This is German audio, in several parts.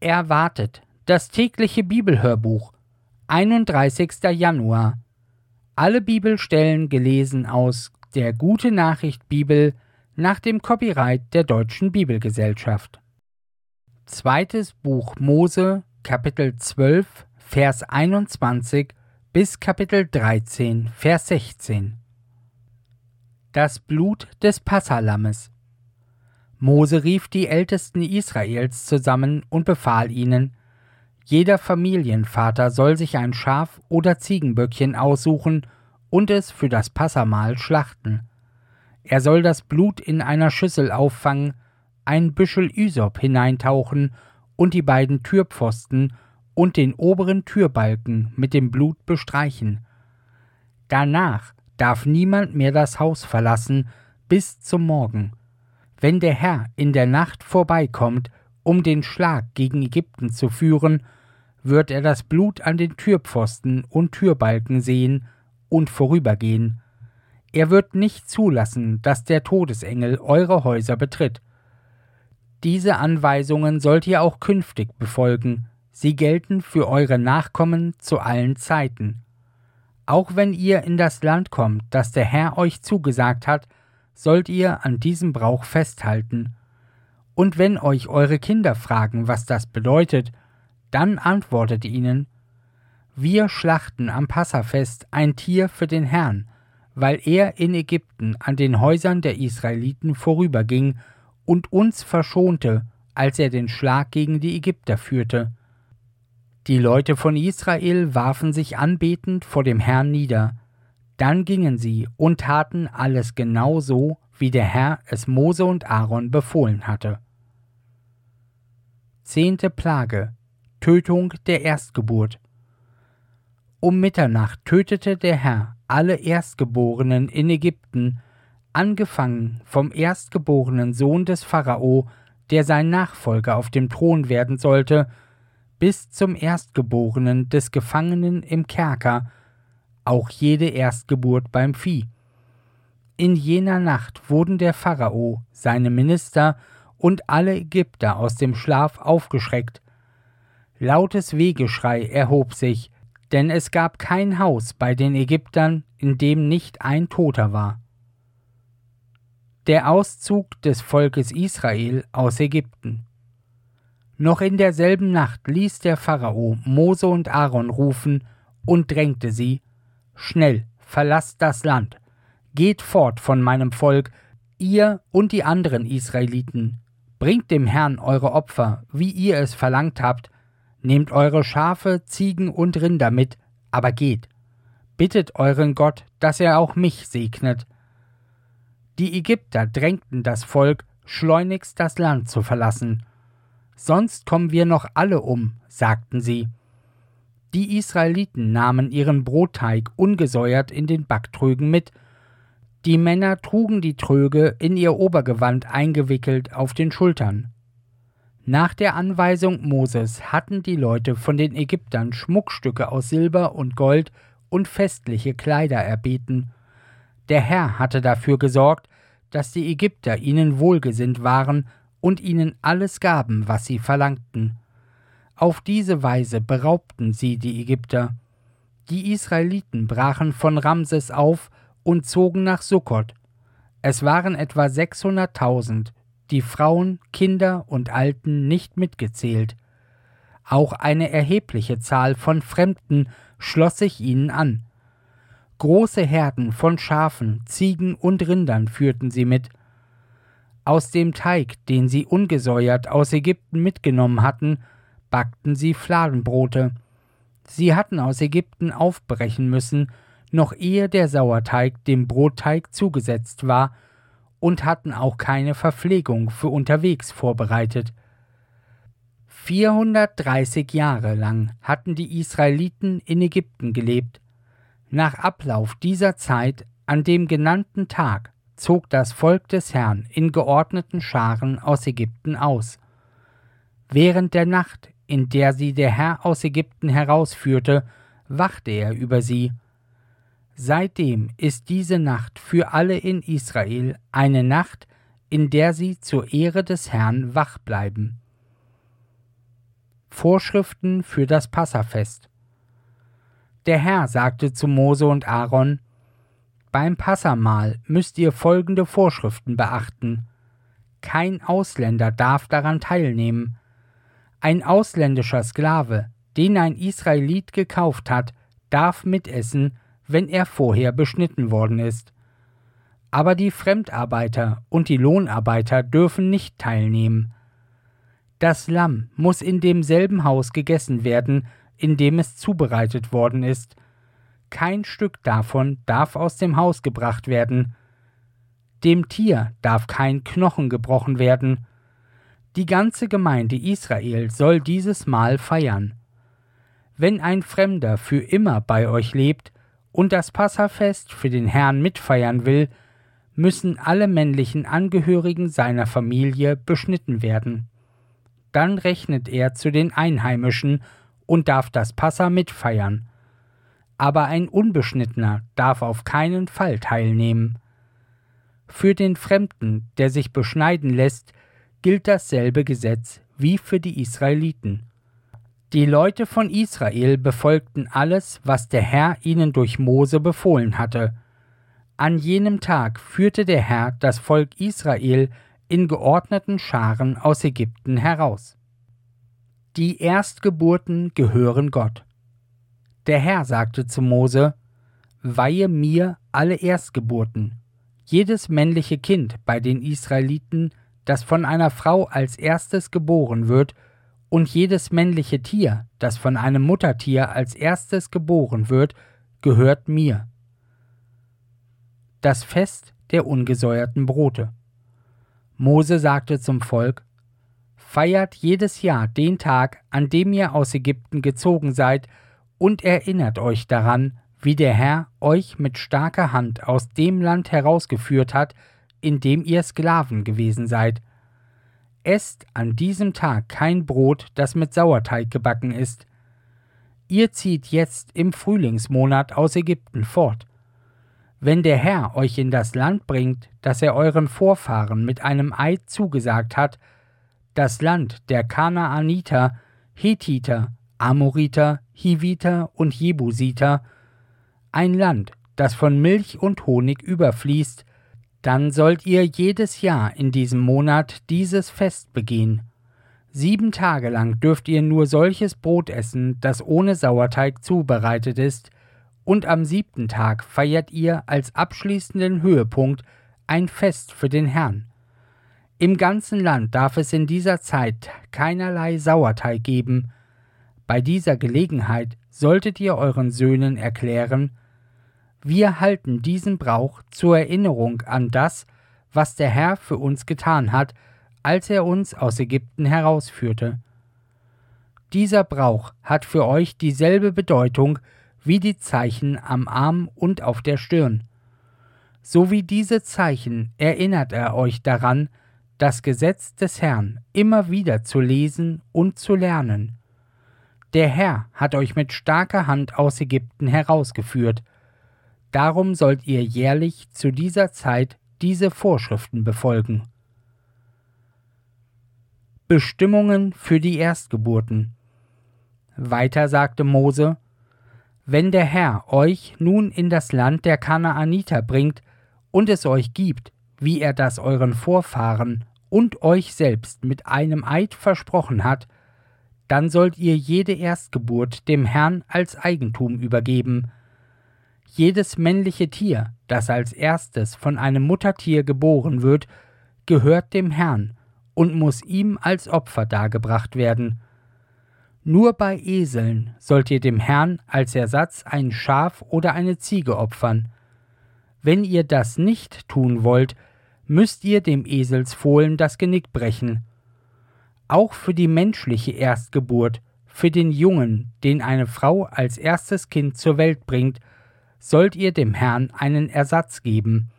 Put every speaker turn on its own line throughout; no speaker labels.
Erwartet das tägliche Bibelhörbuch 31. Januar. Alle Bibelstellen gelesen aus der Gute Nachricht Bibel nach dem Copyright der Deutschen Bibelgesellschaft. Zweites Buch Mose, Kapitel 12, Vers 21 bis Kapitel 13, Vers 16. Das Blut des Passalammes. Mose rief die Ältesten Israels zusammen und befahl ihnen, jeder Familienvater soll sich ein Schaf oder Ziegenböckchen aussuchen und es für das Passamahl schlachten. Er soll das Blut in einer Schüssel auffangen, ein Büschel Ysop hineintauchen und die beiden Türpfosten und den oberen Türbalken mit dem Blut bestreichen. Danach darf niemand mehr das Haus verlassen bis zum Morgen. Wenn der Herr in der Nacht vorbeikommt, um den Schlag gegen Ägypten zu führen, wird er das Blut an den Türpfosten und Türbalken sehen und vorübergehen. Er wird nicht zulassen, dass der Todesengel eure Häuser betritt. Diese Anweisungen sollt ihr auch künftig befolgen, sie gelten für eure Nachkommen zu allen Zeiten. Auch wenn ihr in das Land kommt, das der Herr euch zugesagt hat, sollt ihr an diesem Brauch festhalten. Und wenn euch eure Kinder fragen, was das bedeutet, dann antwortet ihnen, wir schlachten am Passafest ein Tier für den Herrn, weil er in Ägypten an den Häusern der Israeliten vorüberging und uns verschonte, als er den Schlag gegen die Ägypter führte. Die Leute von Israel warfen sich anbetend vor dem Herrn nieder, dann gingen sie und taten alles genau so, wie der Herr es Mose und Aaron befohlen hatte. Zehnte Plage Tötung der Erstgeburt Um Mitternacht tötete der Herr alle Erstgeborenen in Ägypten, angefangen vom erstgeborenen Sohn des Pharao, der sein Nachfolger auf dem Thron werden sollte, bis zum Erstgeborenen des Gefangenen im Kerker, auch jede Erstgeburt beim Vieh. In jener Nacht wurden der Pharao, seine Minister und alle Ägypter aus dem Schlaf aufgeschreckt. Lautes Wehgeschrei erhob sich, denn es gab kein Haus bei den Ägyptern, in dem nicht ein Toter war. Der Auszug des Volkes Israel aus Ägypten. Noch in derselben Nacht ließ der Pharao Mose und Aaron rufen und drängte sie, Schnell, verlasst das Land, geht fort von meinem Volk, ihr und die anderen Israeliten, bringt dem Herrn eure Opfer, wie ihr es verlangt habt, nehmt eure Schafe, Ziegen und Rinder mit, aber geht, bittet euren Gott, dass er auch mich segnet. Die Ägypter drängten das Volk, schleunigst das Land zu verlassen. Sonst kommen wir noch alle um, sagten sie. Die Israeliten nahmen ihren Brotteig ungesäuert in den Backtrögen mit, die Männer trugen die Tröge in ihr Obergewand eingewickelt auf den Schultern. Nach der Anweisung Moses hatten die Leute von den Ägyptern Schmuckstücke aus Silber und Gold und festliche Kleider erbeten. Der Herr hatte dafür gesorgt, dass die Ägypter ihnen wohlgesinnt waren und ihnen alles gaben, was sie verlangten. Auf diese Weise beraubten sie die Ägypter. Die Israeliten brachen von Ramses auf und zogen nach Sukkot. Es waren etwa 600.000, die Frauen, Kinder und Alten nicht mitgezählt. Auch eine erhebliche Zahl von Fremden schloss sich ihnen an. Große Herden von Schafen, Ziegen und Rindern führten sie mit. Aus dem Teig, den sie ungesäuert aus Ägypten mitgenommen hatten, backten sie Fladenbrote. Sie hatten aus Ägypten aufbrechen müssen, noch ehe der Sauerteig dem Brotteig zugesetzt war, und hatten auch keine Verpflegung für unterwegs vorbereitet. 430 Jahre lang hatten die Israeliten in Ägypten gelebt. Nach Ablauf dieser Zeit, an dem genannten Tag, zog das Volk des Herrn in geordneten Scharen aus Ägypten aus. Während der Nacht, in der sie der Herr aus Ägypten herausführte, wachte er über sie. Seitdem ist diese Nacht für alle in Israel eine Nacht, in der sie zur Ehre des Herrn wach bleiben. Vorschriften für das Passafest. Der Herr sagte zu Mose und Aaron, Beim Passamahl müsst ihr folgende Vorschriften beachten. Kein Ausländer darf daran teilnehmen. Ein ausländischer Sklave, den ein Israelit gekauft hat, darf mitessen, wenn er vorher beschnitten worden ist. Aber die Fremdarbeiter und die Lohnarbeiter dürfen nicht teilnehmen. Das Lamm muss in demselben Haus gegessen werden, in dem es zubereitet worden ist. Kein Stück davon darf aus dem Haus gebracht werden. Dem Tier darf kein Knochen gebrochen werden. Die ganze Gemeinde Israel soll dieses Mahl feiern. Wenn ein Fremder für immer bei euch lebt und das Passafest für den Herrn mitfeiern will, müssen alle männlichen Angehörigen seiner Familie beschnitten werden. Dann rechnet er zu den Einheimischen und darf das Passa mitfeiern. Aber ein Unbeschnittener darf auf keinen Fall teilnehmen. Für den Fremden, der sich beschneiden lässt, gilt dasselbe Gesetz wie für die Israeliten. Die Leute von Israel befolgten alles, was der Herr ihnen durch Mose befohlen hatte. An jenem Tag führte der Herr das Volk Israel in geordneten Scharen aus Ägypten heraus. Die Erstgeburten gehören Gott. Der Herr sagte zu Mose, Weihe mir alle Erstgeburten. Jedes männliche Kind bei den Israeliten, das von einer Frau als erstes geboren wird, und jedes männliche Tier, das von einem Muttertier als erstes geboren wird, gehört mir. Das Fest der ungesäuerten Brote. Mose sagte zum Volk, Feiert jedes Jahr den Tag, an dem ihr aus Ägypten gezogen seid, und erinnert euch daran, wie der Herr euch mit starker Hand aus dem Land herausgeführt hat, in dem ihr Sklaven gewesen seid, Esst an diesem Tag kein Brot, das mit Sauerteig gebacken ist. Ihr zieht jetzt im Frühlingsmonat aus Ägypten fort. Wenn der Herr euch in das Land bringt, das er euren Vorfahren mit einem Eid zugesagt hat, das Land der Kanaaniter, Hethiter, Amoriter, Hiviter und Jebusiter, ein Land, das von Milch und Honig überfließt, dann sollt ihr jedes Jahr in diesem Monat dieses Fest begehen. Sieben Tage lang dürft ihr nur solches Brot essen, das ohne Sauerteig zubereitet ist, und am siebten Tag feiert ihr als abschließenden Höhepunkt ein Fest für den Herrn. Im ganzen Land darf es in dieser Zeit keinerlei Sauerteig geben. Bei dieser Gelegenheit solltet ihr euren Söhnen erklären, wir halten diesen Brauch zur Erinnerung an das, was der Herr für uns getan hat, als er uns aus Ägypten herausführte. Dieser Brauch hat für euch dieselbe Bedeutung wie die Zeichen am Arm und auf der Stirn. So wie diese Zeichen erinnert er euch daran, das Gesetz des Herrn immer wieder zu lesen und zu lernen. Der Herr hat euch mit starker Hand aus Ägypten herausgeführt, Darum sollt ihr jährlich zu dieser Zeit diese Vorschriften befolgen. Bestimmungen für die Erstgeburten. Weiter sagte Mose, Wenn der Herr euch nun in das Land der Kanaaniter bringt und es euch gibt, wie er das euren Vorfahren und euch selbst mit einem Eid versprochen hat, dann sollt ihr jede Erstgeburt dem Herrn als Eigentum übergeben, jedes männliche Tier, das als erstes von einem Muttertier geboren wird, gehört dem Herrn und muss ihm als Opfer dargebracht werden. Nur bei Eseln sollt ihr dem Herrn als Ersatz ein Schaf oder eine Ziege opfern. Wenn ihr das nicht tun wollt, müsst ihr dem Eselsfohlen das Genick brechen. Auch für die menschliche Erstgeburt, für den Jungen, den eine Frau als erstes Kind zur Welt bringt, sollt ihr dem Herrn einen Ersatz geben.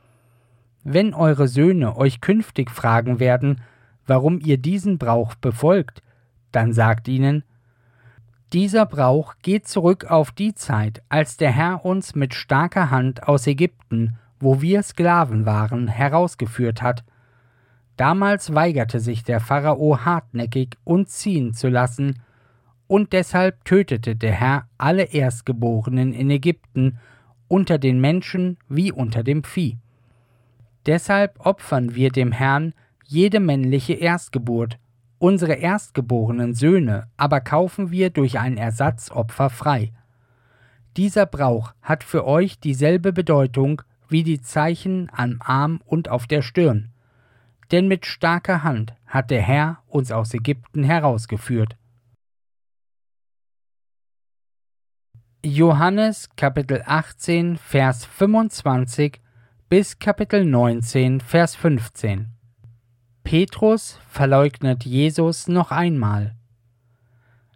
Wenn eure Söhne euch künftig fragen werden, warum ihr diesen Brauch befolgt, dann sagt ihnen, dieser Brauch geht zurück auf die Zeit, als der Herr uns mit starker Hand aus Ägypten, wo wir Sklaven waren, herausgeführt hat. Damals weigerte sich der Pharao hartnäckig, uns ziehen zu lassen, und deshalb tötete der Herr alle Erstgeborenen in Ägypten, unter den Menschen wie unter dem Vieh. Deshalb opfern wir dem Herrn jede männliche Erstgeburt, unsere erstgeborenen Söhne aber kaufen wir durch ein Ersatzopfer frei. Dieser Brauch hat für euch dieselbe Bedeutung wie die Zeichen am Arm und auf der Stirn. Denn mit starker Hand hat der Herr uns aus Ägypten herausgeführt. Johannes Kapitel 18 Vers 25 bis Kapitel 19 Vers 15 Petrus verleugnet Jesus noch einmal.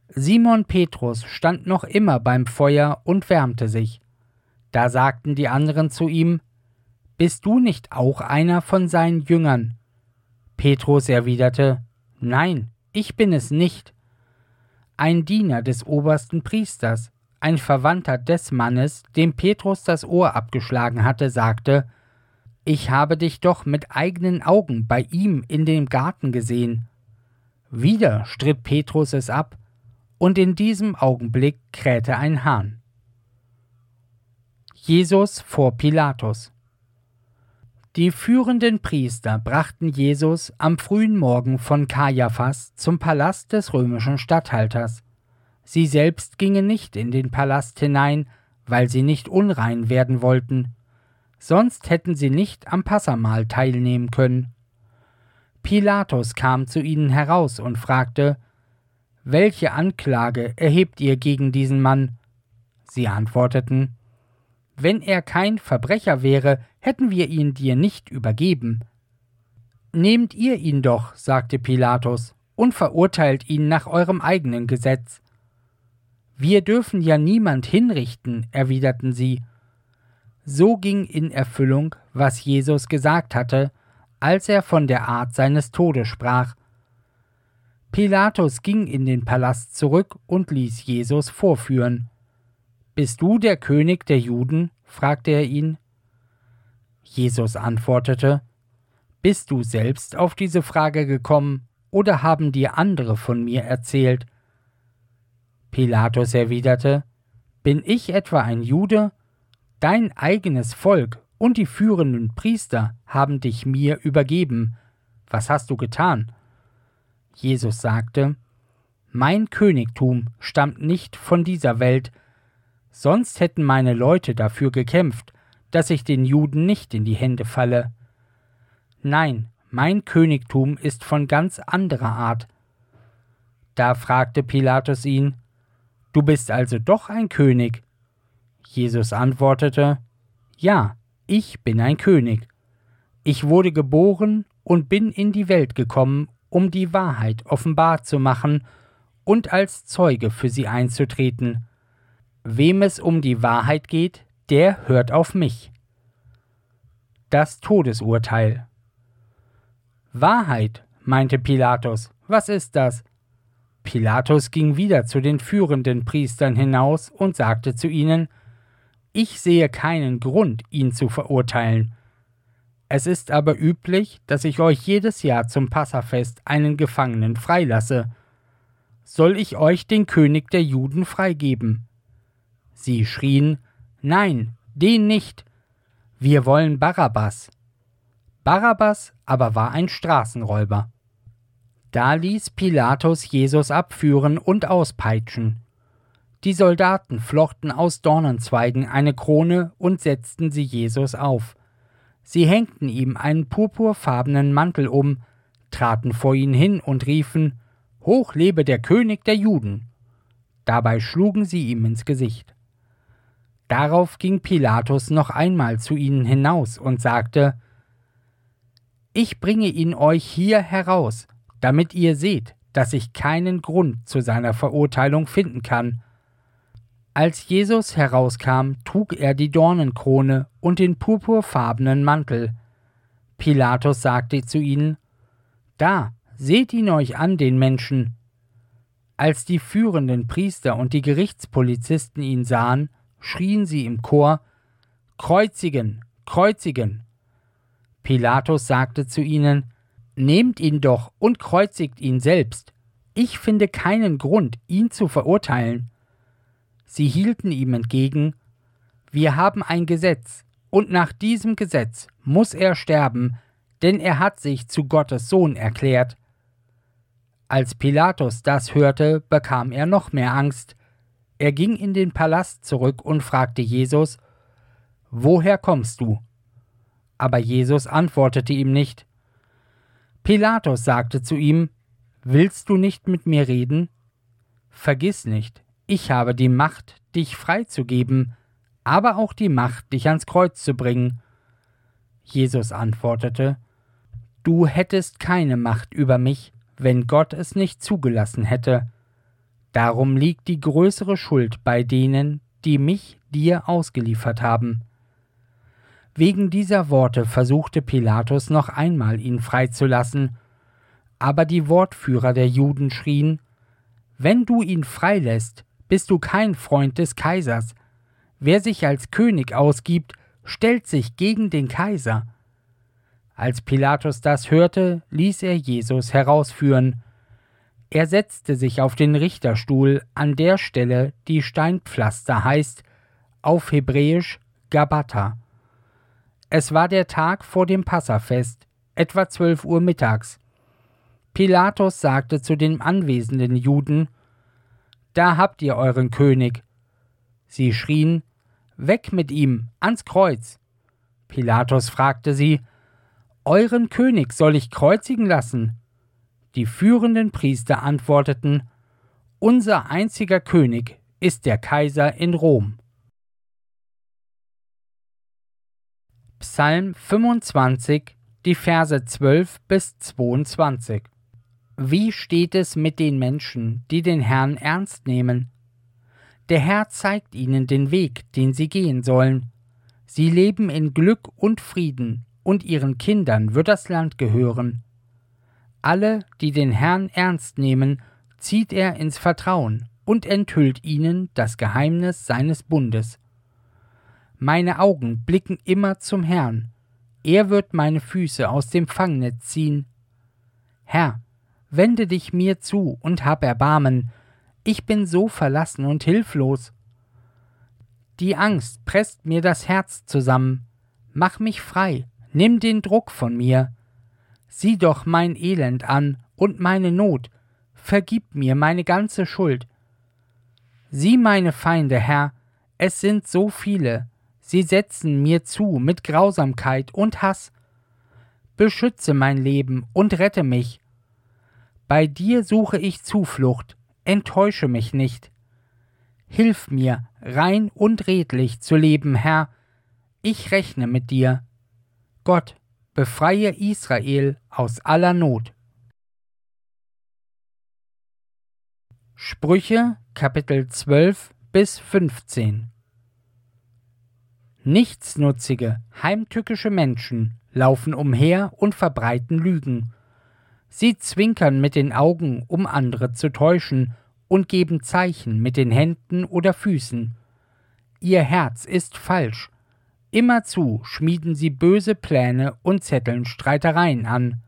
Simon Petrus stand noch immer beim Feuer und wärmte sich. Da sagten die anderen zu ihm, Bist du nicht auch einer von seinen Jüngern? Petrus erwiderte, Nein, ich bin es nicht. Ein Diener des obersten Priesters, ein Verwandter des Mannes, dem Petrus das Ohr abgeschlagen hatte, sagte, Ich habe dich doch mit eigenen Augen bei ihm in dem Garten gesehen. Wieder stritt Petrus es ab, und in diesem Augenblick krähte ein Hahn. Jesus vor Pilatus Die führenden Priester brachten Jesus am frühen Morgen von Kaiaphas zum Palast des römischen Statthalters. Sie selbst gingen nicht in den Palast hinein, weil sie nicht unrein werden wollten, sonst hätten sie nicht am Passamahl teilnehmen können. Pilatus kam zu ihnen heraus und fragte, welche Anklage erhebt ihr gegen diesen Mann? Sie antworteten, Wenn er kein Verbrecher wäre, hätten wir ihn dir nicht übergeben. Nehmt ihr ihn doch, sagte Pilatus, und verurteilt ihn nach eurem eigenen Gesetz. Wir dürfen ja niemand hinrichten, erwiderten sie. So ging in Erfüllung, was Jesus gesagt hatte, als er von der Art seines Todes sprach, Pilatus ging in den Palast zurück und ließ Jesus vorführen. Bist du der König der Juden? fragte er ihn. Jesus antwortete Bist du selbst auf diese Frage gekommen, oder haben dir andere von mir erzählt? Pilatus erwiderte Bin ich etwa ein Jude? Dein eigenes Volk und die führenden Priester haben dich mir übergeben. Was hast du getan? Jesus sagte, Mein Königtum stammt nicht von dieser Welt, sonst hätten meine Leute dafür gekämpft, dass ich den Juden nicht in die Hände falle. Nein, mein Königtum ist von ganz anderer Art. Da fragte Pilatus ihn, Du bist also doch ein König? Jesus antwortete, Ja, ich bin ein König. Ich wurde geboren und bin in die Welt gekommen, um die Wahrheit offenbar zu machen und als Zeuge für sie einzutreten. Wem es um die Wahrheit geht, der hört auf mich. Das Todesurteil. Wahrheit, meinte Pilatus, was ist das? Pilatus ging wieder zu den führenden Priestern hinaus und sagte zu ihnen Ich sehe keinen Grund, ihn zu verurteilen, es ist aber üblich, dass ich euch jedes Jahr zum Passafest einen Gefangenen freilasse. Soll ich euch den König der Juden freigeben? Sie schrien Nein, den nicht. Wir wollen Barabbas. Barabbas aber war ein Straßenräuber. Da ließ Pilatus Jesus abführen und auspeitschen. Die Soldaten flochten aus Dornenzweigen eine Krone und setzten sie Jesus auf. Sie hängten ihm einen purpurfarbenen Mantel um, traten vor ihn hin und riefen Hoch lebe der König der Juden. Dabei schlugen sie ihm ins Gesicht. Darauf ging Pilatus noch einmal zu ihnen hinaus und sagte Ich bringe ihn euch hier heraus, damit ihr seht, dass ich keinen Grund zu seiner Verurteilung finden kann, als Jesus herauskam, trug er die Dornenkrone und den purpurfarbenen Mantel. Pilatus sagte zu ihnen, Da, seht ihn euch an, den Menschen. Als die führenden Priester und die Gerichtspolizisten ihn sahen, schrien sie im Chor, Kreuzigen, kreuzigen. Pilatus sagte zu ihnen, Nehmt ihn doch und kreuzigt ihn selbst. Ich finde keinen Grund, ihn zu verurteilen. Sie hielten ihm entgegen Wir haben ein Gesetz, und nach diesem Gesetz muss er sterben, denn er hat sich zu Gottes Sohn erklärt. Als Pilatus das hörte, bekam er noch mehr Angst. Er ging in den Palast zurück und fragte Jesus Woher kommst du? Aber Jesus antwortete ihm nicht. Pilatus sagte zu ihm Willst du nicht mit mir reden? Vergiss nicht, ich habe die Macht, dich freizugeben, aber auch die Macht, dich ans Kreuz zu bringen. Jesus antwortete Du hättest keine Macht über mich, wenn Gott es nicht zugelassen hätte. Darum liegt die größere Schuld bei denen, die mich dir ausgeliefert haben. Wegen dieser Worte versuchte Pilatus noch einmal ihn freizulassen, aber die Wortführer der Juden schrien Wenn du ihn freilässt, bist du kein Freund des Kaisers. Wer sich als König ausgibt, stellt sich gegen den Kaiser. Als Pilatus das hörte, ließ er Jesus herausführen. Er setzte sich auf den Richterstuhl an der Stelle, die Steinpflaster heißt, auf Hebräisch Gabata. Es war der Tag vor dem Passafest, etwa zwölf Uhr mittags. Pilatus sagte zu den anwesenden Juden Da habt ihr euren König. Sie schrien Weg mit ihm, ans Kreuz. Pilatus fragte sie Euren König soll ich kreuzigen lassen? Die führenden Priester antworteten Unser einziger König ist der Kaiser in Rom. Psalm 25, die Verse 12 bis 22 wie steht es mit den Menschen, die den Herrn ernst nehmen? Der Herr zeigt ihnen den Weg, den sie gehen sollen. Sie leben in Glück und Frieden, und ihren Kindern wird das Land gehören. Alle, die den Herrn ernst nehmen, zieht er ins Vertrauen und enthüllt ihnen das Geheimnis seines Bundes. Meine Augen blicken immer zum Herrn, er wird meine Füße aus dem Fangnetz ziehen. Herr, wende dich mir zu und hab Erbarmen, ich bin so verlassen und hilflos. Die Angst presst mir das Herz zusammen, mach mich frei, nimm den Druck von mir. Sieh doch mein Elend an und meine Not, vergib mir meine ganze Schuld. Sieh meine Feinde, Herr, es sind so viele, sie setzen mir zu mit Grausamkeit und Hass. Beschütze mein Leben und rette mich, bei dir suche ich Zuflucht, enttäusche mich nicht. Hilf mir, rein und redlich zu leben, Herr, ich rechne mit dir. Gott, befreie Israel aus aller Not. Sprüche Kapitel 12 bis 15 Nichtsnutzige, heimtückische Menschen laufen umher und verbreiten Lügen Sie zwinkern mit den Augen, um andere zu täuschen, und geben Zeichen mit den Händen oder Füßen. Ihr Herz ist falsch. Immerzu schmieden sie böse Pläne und zetteln Streitereien an.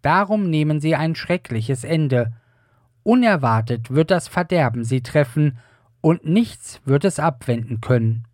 Darum nehmen sie ein schreckliches Ende. Unerwartet wird das Verderben sie treffen, und nichts wird es abwenden können.